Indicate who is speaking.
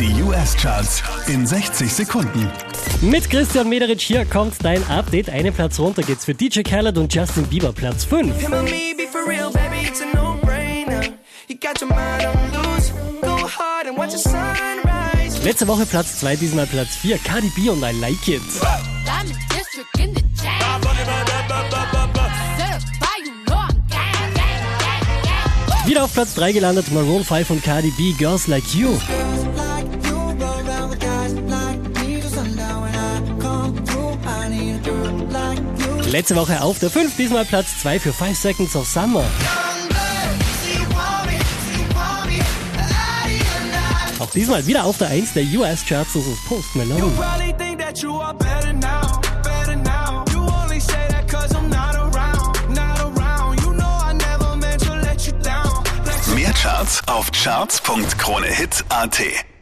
Speaker 1: Die US-Charts in 60 Sekunden.
Speaker 2: Mit Christian Mederich hier kommt dein Update. Einen Platz runter geht's für DJ Khaled und Justin Bieber, Platz 5.
Speaker 3: Him and me be for real, baby, it's a no-brainer. You got your mind on loose, go hard and watch the sunrise.
Speaker 2: Letzte Woche Platz 2, diesmal Platz 4. Cardi B und I Like It. Wieder auf Platz 3 gelandet Maroon 5 und Cardi B, Girls Like You. Letzte Woche auf der 5, diesmal Platz 2 für 5 Seconds of Summer. Auch diesmal wieder auf der 1 der US-Charts, das ist Post Malone.
Speaker 1: Mehr Charts auf charts.kronehit.at.